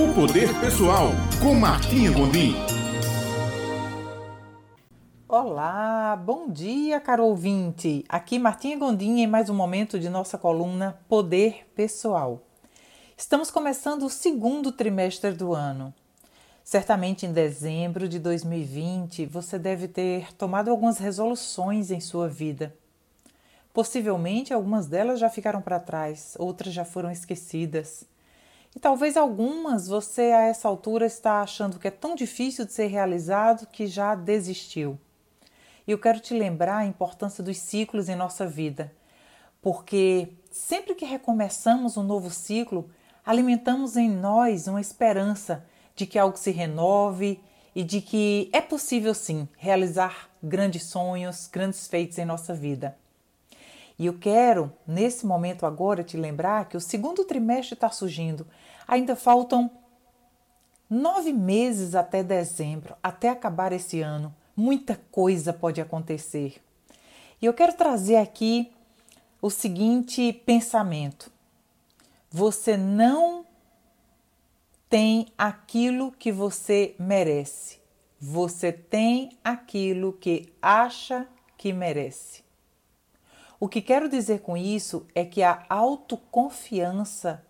O Poder Pessoal, com Martinha Gondim. Olá, bom dia, caro ouvinte. Aqui Martinha Gondim em mais um momento de nossa coluna Poder Pessoal. Estamos começando o segundo trimestre do ano. Certamente em dezembro de 2020 você deve ter tomado algumas resoluções em sua vida. Possivelmente algumas delas já ficaram para trás, outras já foram esquecidas. E talvez algumas você a essa altura está achando que é tão difícil de ser realizado que já desistiu. E eu quero te lembrar a importância dos ciclos em nossa vida, porque sempre que recomeçamos um novo ciclo, alimentamos em nós uma esperança de que algo se renove e de que é possível sim realizar grandes sonhos, grandes feitos em nossa vida. E eu quero, nesse momento agora, te lembrar que o segundo trimestre está surgindo. Ainda faltam nove meses até dezembro, até acabar esse ano. Muita coisa pode acontecer. E eu quero trazer aqui o seguinte pensamento: você não tem aquilo que você merece. Você tem aquilo que acha que merece. O que quero dizer com isso é que a autoconfiança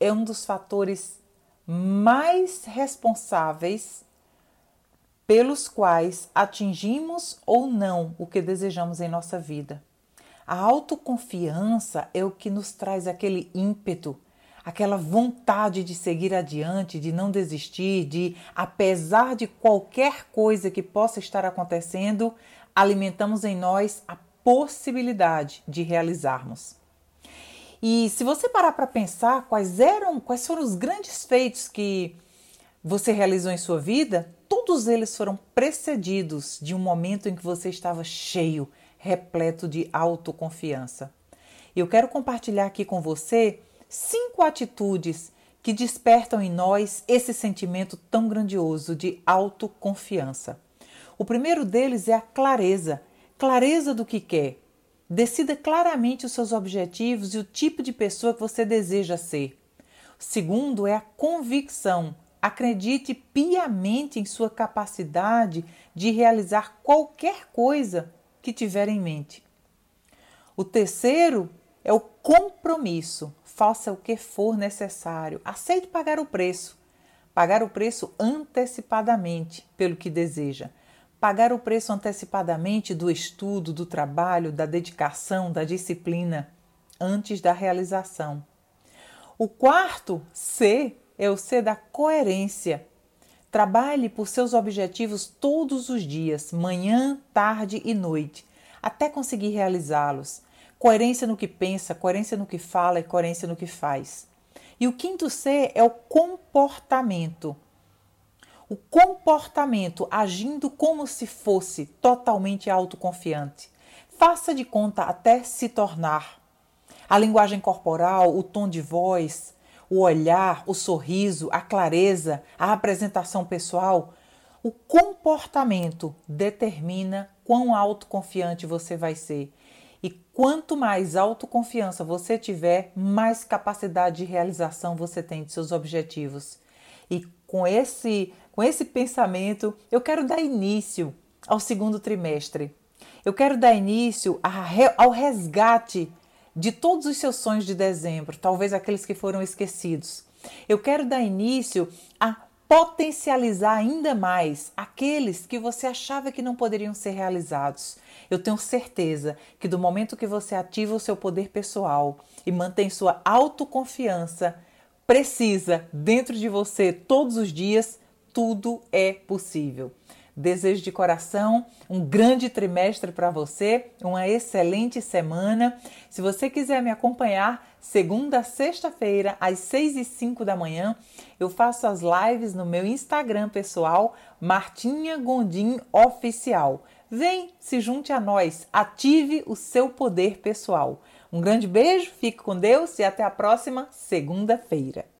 é um dos fatores mais responsáveis pelos quais atingimos ou não o que desejamos em nossa vida. A autoconfiança é o que nos traz aquele ímpeto, aquela vontade de seguir adiante, de não desistir, de, apesar de qualquer coisa que possa estar acontecendo, alimentamos em nós a possibilidade de realizarmos. E se você parar para pensar quais eram, quais foram os grandes feitos que você realizou em sua vida, todos eles foram precedidos de um momento em que você estava cheio, repleto de autoconfiança. Eu quero compartilhar aqui com você cinco atitudes que despertam em nós esse sentimento tão grandioso de autoconfiança. O primeiro deles é a clareza clareza do que quer. Decida claramente os seus objetivos e o tipo de pessoa que você deseja ser. O segundo é a convicção. Acredite piamente em sua capacidade de realizar qualquer coisa que tiver em mente. O terceiro é o compromisso. Faça o que for necessário. Aceite pagar o preço. Pagar o preço antecipadamente pelo que deseja pagar o preço antecipadamente do estudo, do trabalho, da dedicação, da disciplina, antes da realização. O quarto C é o C da coerência. Trabalhe por seus objetivos todos os dias, manhã, tarde e noite, até conseguir realizá-los. Coerência no que pensa, coerência no que fala e coerência no que faz. E o quinto C é o comportamento o comportamento agindo como se fosse totalmente autoconfiante. Faça de conta até se tornar. A linguagem corporal, o tom de voz, o olhar, o sorriso, a clareza, a apresentação pessoal, o comportamento determina quão autoconfiante você vai ser. E quanto mais autoconfiança você tiver, mais capacidade de realização você tem de seus objetivos. E com esse com esse pensamento, eu quero dar início ao segundo trimestre. Eu quero dar início ao resgate de todos os seus sonhos de dezembro, talvez aqueles que foram esquecidos. Eu quero dar início a potencializar ainda mais aqueles que você achava que não poderiam ser realizados. Eu tenho certeza que do momento que você ativa o seu poder pessoal e mantém sua autoconfiança precisa dentro de você todos os dias, tudo é possível. Desejo de coração um grande trimestre para você, uma excelente semana. Se você quiser me acompanhar, segunda a sexta-feira, às seis e cinco da manhã, eu faço as lives no meu Instagram pessoal, Martinha Gondim Oficial. Vem, se junte a nós, ative o seu poder pessoal. Um grande beijo, fique com Deus e até a próxima segunda-feira.